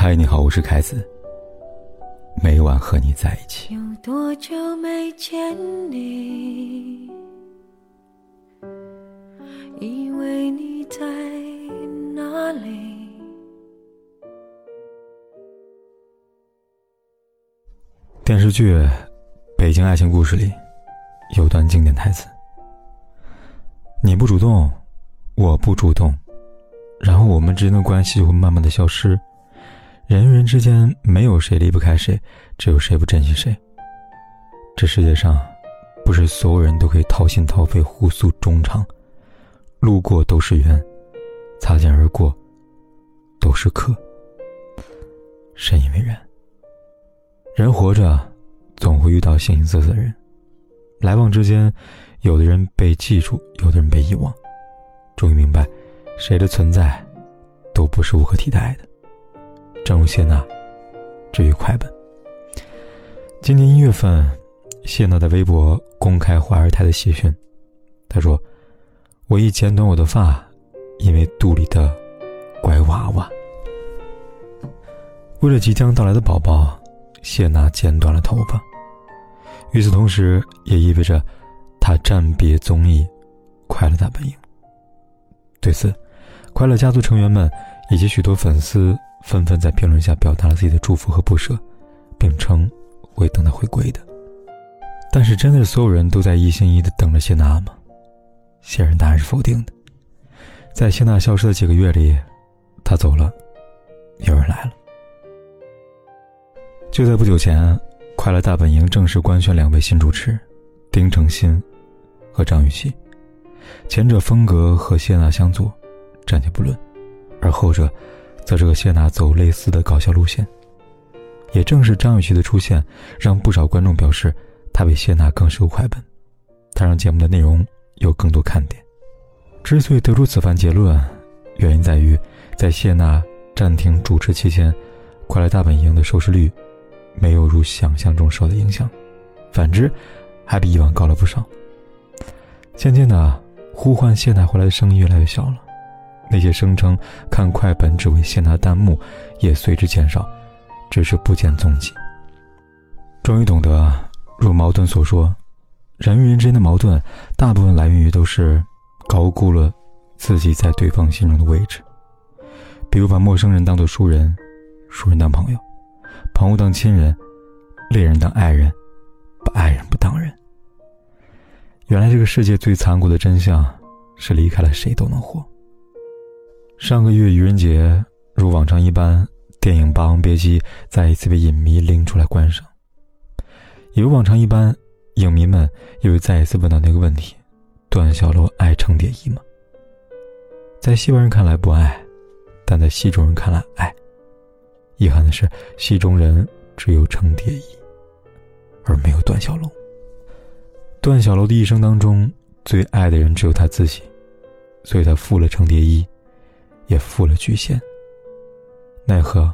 嗨，你好，我是凯子。每晚和你在一起。有多久没见你？以为你在哪里？电视剧《北京爱情故事》里有段经典台词：“你不主动，我不主动，然后我们之间的关系就会慢慢的消失。”人与人之间没有谁离不开谁，只有谁不珍惜谁。这世界上，不是所有人都可以掏心掏肺、互诉衷肠。路过都是缘，擦肩而过都是客。深以为然。人活着，总会遇到形形色色的人，来往之间，有的人被记住，有的人被遗忘。终于明白，谁的存在，都不是无可替代的。正如谢娜，至于快本。今年一月份，谢娜在微博公开怀二胎的喜讯。她说：“我已剪短我的发，因为肚里的乖娃娃。”为了即将到来的宝宝，谢娜剪短了头发。与此同时，也意味着她暂别综艺《快乐大本营》。对此，快乐家族成员们以及许多粉丝。纷纷在评论下表达了自己的祝福和不舍，并称会等他回归的。但是，真的是所有人都在一心一意的等着谢娜吗？显然答案是否定的。在谢娜消失的几个月里，她走了，有人来了。就在不久前，《快乐大本营》正式官宣两位新主持，丁程鑫和张雨绮。前者风格和谢娜相左，暂且不论，而后者。则是和谢娜走类似的搞笑路线，也正是张雨绮的出现，让不少观众表示，她比谢娜更适合快本，她让节目的内容有更多看点。之所以得出此番结论，原因在于，在谢娜暂停主持期间，《快乐大本营》的收视率没有如想象中受到影响，反之，还比以往高了不少。渐渐的，呼唤谢娜回来的声音越来越小了。那些声称看快本只为谢娜弹幕，也随之减少，只是不见踪迹。终于懂得，如矛盾所说，人与人之间的矛盾，大部分来源于都是高估了自己在对方心中的位置。比如把陌生人当做熟人，熟人当朋友，朋友当亲人，恋人当爱人，把爱人不当人。原来这个世界最残酷的真相是，离开了谁都能活。上个月愚人节，如往常一般，电影《霸王别姬》再一次被影迷拎出来观赏。也如往常一般，影迷们又再一次问到那个问题：段小楼爱程蝶衣吗？在戏外人看来不爱，但在戏中人看来爱。遗憾的是，戏中人只有程蝶衣，而没有段小楼。段小楼的一生当中，最爱的人只有他自己，所以他负了程蝶衣。也负了巨献。奈何，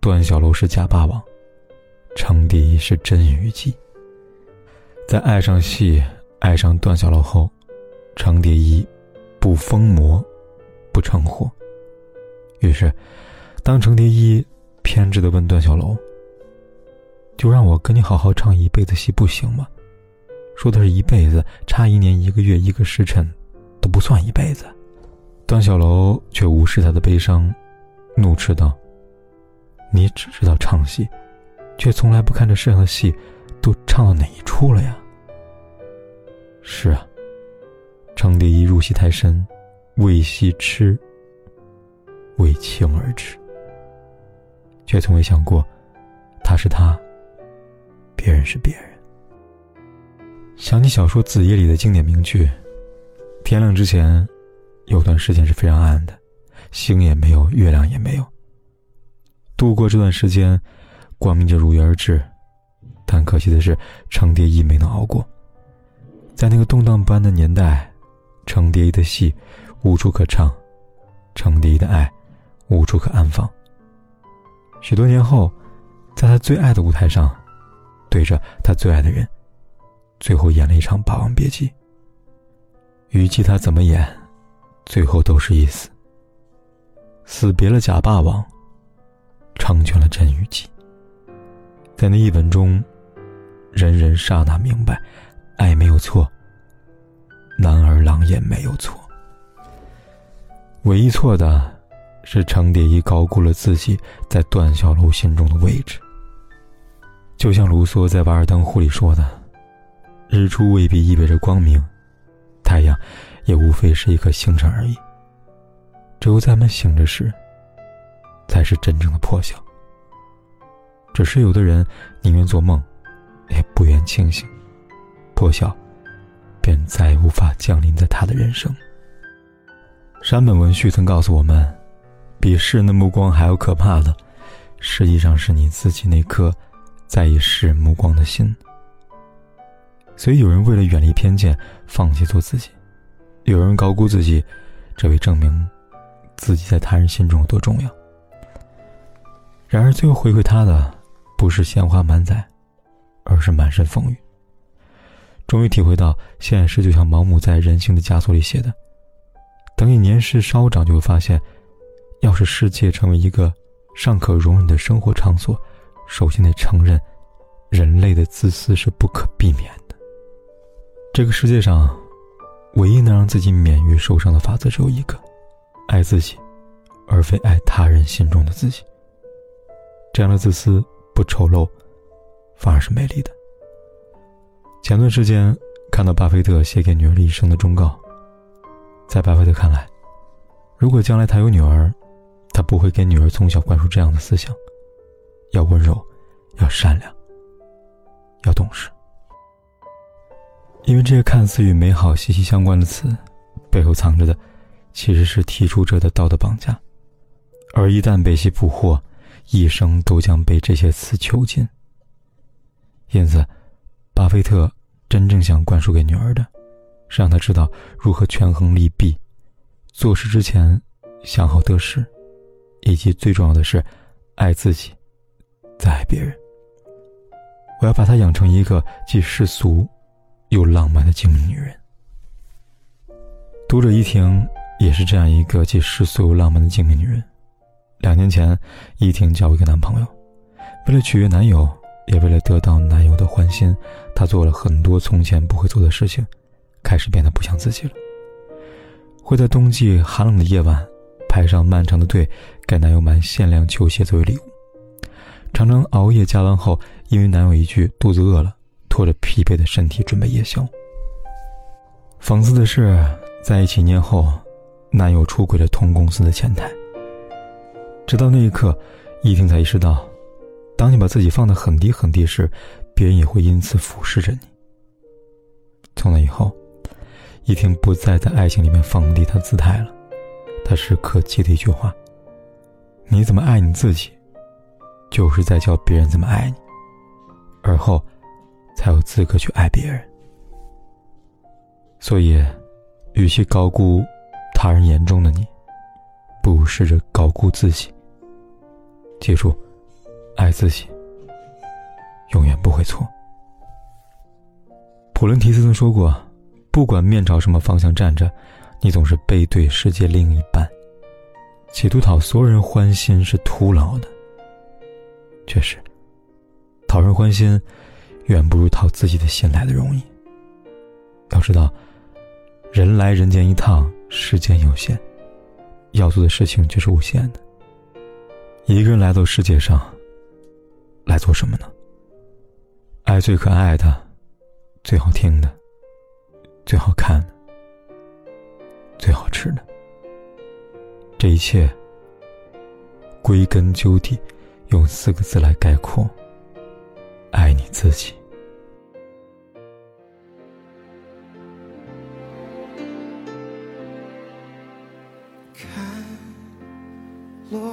段小楼是假霸王，程蝶衣是真虞姬。在爱上戏、爱上段小楼后，程蝶衣不疯魔，不成活。于是，当程蝶衣偏执的问段小楼：“就让我跟你好好唱一辈子戏不行吗？”说的是一辈子，差一年、一个月、一个时辰，都不算一辈子。段小楼却无视他的悲伤，怒斥道：“你只知道唱戏，却从来不看这世上的戏都唱到哪一出了呀？”是啊，程蝶衣入戏太深，为戏痴，为情而痴，却从未想过，他是他，别人是别人。想起小说《子夜》里的经典名句：“天亮之前。”有段时间是非常暗的，星也没有，月亮也没有。度过这段时间，光明就如约而至，但可惜的是，程蝶衣没能熬过。在那个动荡不安的年代，程蝶衣的戏无处可唱，程蝶衣的爱无处可安放。许多年后，在他最爱的舞台上，对着他最爱的人，最后演了一场《霸王别姬》。虞姬他怎么演？最后都是一死。死别了假霸王，成全了真虞姬。在那一吻中，人人刹那明白，爱没有错，男儿郎也没有错。唯一错的，是程蝶衣高估了自己在段小楼心中的位置。就像卢梭在《瓦尔登湖》里说的：“日出未必意味着光明，太阳也无非是一颗星辰而已。只有在我们醒着时，才是真正的破晓。只是有的人宁愿做梦，也不愿清醒，破晓便再也无法降临在他的人生。”山本文绪曾告诉我们：“比世人的目光还要可怕的，实际上是你自己那颗在意世人目光的心。”所以，有人为了远离偏见，放弃做自己；有人高估自己，只为证明自己在他人心中有多重要。然而，最后回馈他的，不是鲜花满载，而是满身风雨。终于体会到，现实就像毛姆在《人性的枷锁》里写的。等你年事稍长，就会发现，要是世界成为一个尚可容忍的生活场所，首先得承认，人类的自私是不可避免的。这个世界上，唯一能让自己免于受伤的法则只有一个：爱自己，而非爱他人心中的自己。这样的自私不丑陋，反而是美丽的。前段时间看到巴菲特写给女儿的一生的忠告。在巴菲特看来，如果将来他有女儿，他不会给女儿从小灌输这样的思想：要温柔，要善良，因为这些看似与美好息息相关的词，背后藏着的，其实是提出者的道德绑架，而一旦被其捕获，一生都将被这些词囚禁。因此，巴菲特真正想灌输给女儿的。是让她知道如何权衡利弊，做事之前想好得失，以及最重要的是，爱自己，再爱别人。我要把她养成一个既世俗又浪漫的精明女人。读者依婷也是这样一个既世俗又浪漫的精明女人。两年前，依婷交了一个男朋友，为了取悦男友，也为了得到男友的欢心，她做了很多从前不会做的事情。开始变得不像自己了。会在冬季寒冷的夜晚，排上漫长的队，给男友买限量球鞋作为礼物。常常熬夜加班后，因为男友一句“肚子饿了”，拖着疲惫的身体准备夜宵。讽刺的是，在一起年后，男友出轨了同公司的前台。直到那一刻，依婷才意识到，当你把自己放得很低很低时，别人也会因此俯视着你。从那以后。依婷不再在爱情里面放低她姿态了，她时刻记得一句话：“你怎么爱你自己，就是在教别人怎么爱你，而后，才有资格去爱别人。”所以，与其高估他人眼中的你，不如试着高估自己。记住，爱自己，永远不会错。普伦提斯曾说过。不管面朝什么方向站着，你总是背对世界另一半。企图讨所有人欢心是徒劳的。确实，讨人欢心，远不如讨自己的心来的容易。要知道，人来人间一趟，时间有限，要做的事情却是无限的。一个人来到世界上，来做什么呢？爱最可爱的，最好听的。最好看的，最好吃的，这一切，归根究底，用四个字来概括：爱你自己。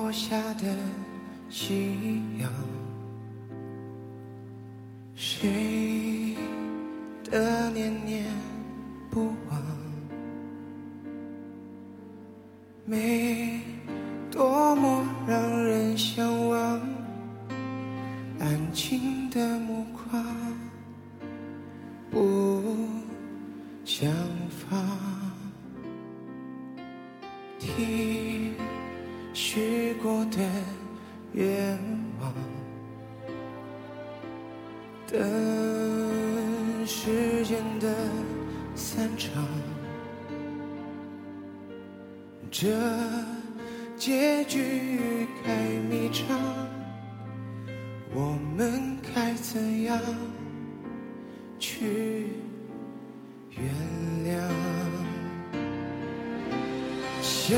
落下的夕阳，谁的念念。不忘，美多么让人向往，安静的目光不想放，听许过的愿望，等时间的散场，这结局该迷场，我们该怎样去原谅？想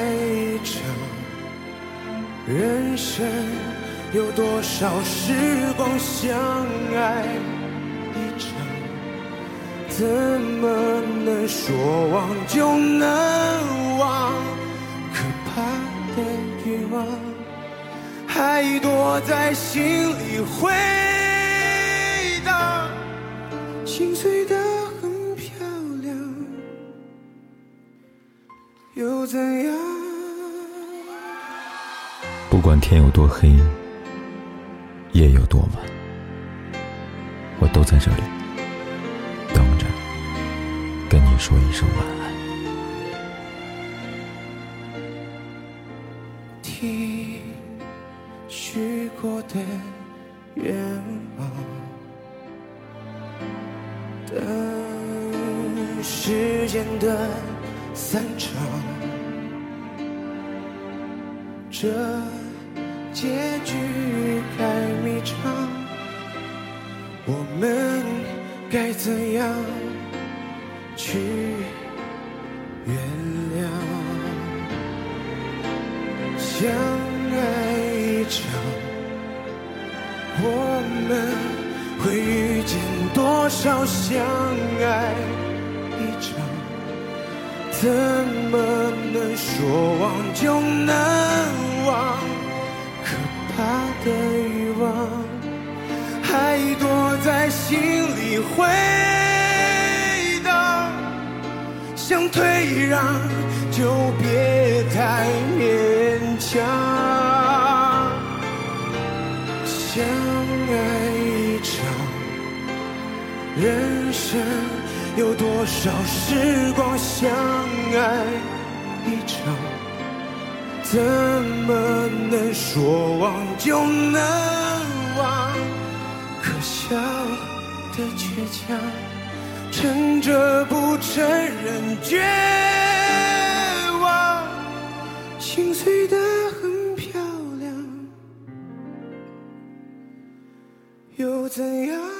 人生有多少时光相爱一场？怎么能说忘就能忘？可怕的欲望还躲在心里回荡，心碎的很漂亮，又怎样？不管天有多黑，夜有多晚，我都在这里等着跟你说一声晚安。听许过的愿望，等时间的散场，这结局太迷场，我们该怎样去原谅？相爱一场，我们会遇见多少相爱一场？怎么能说忘就能望？可怕的欲望还躲在心里回荡。想退让就别太勉强。相爱一场，人生有多少时光相爱一场？怎么能说忘就能忘？可笑的倔强。撑着不承认绝望，心碎的很漂亮，又怎样？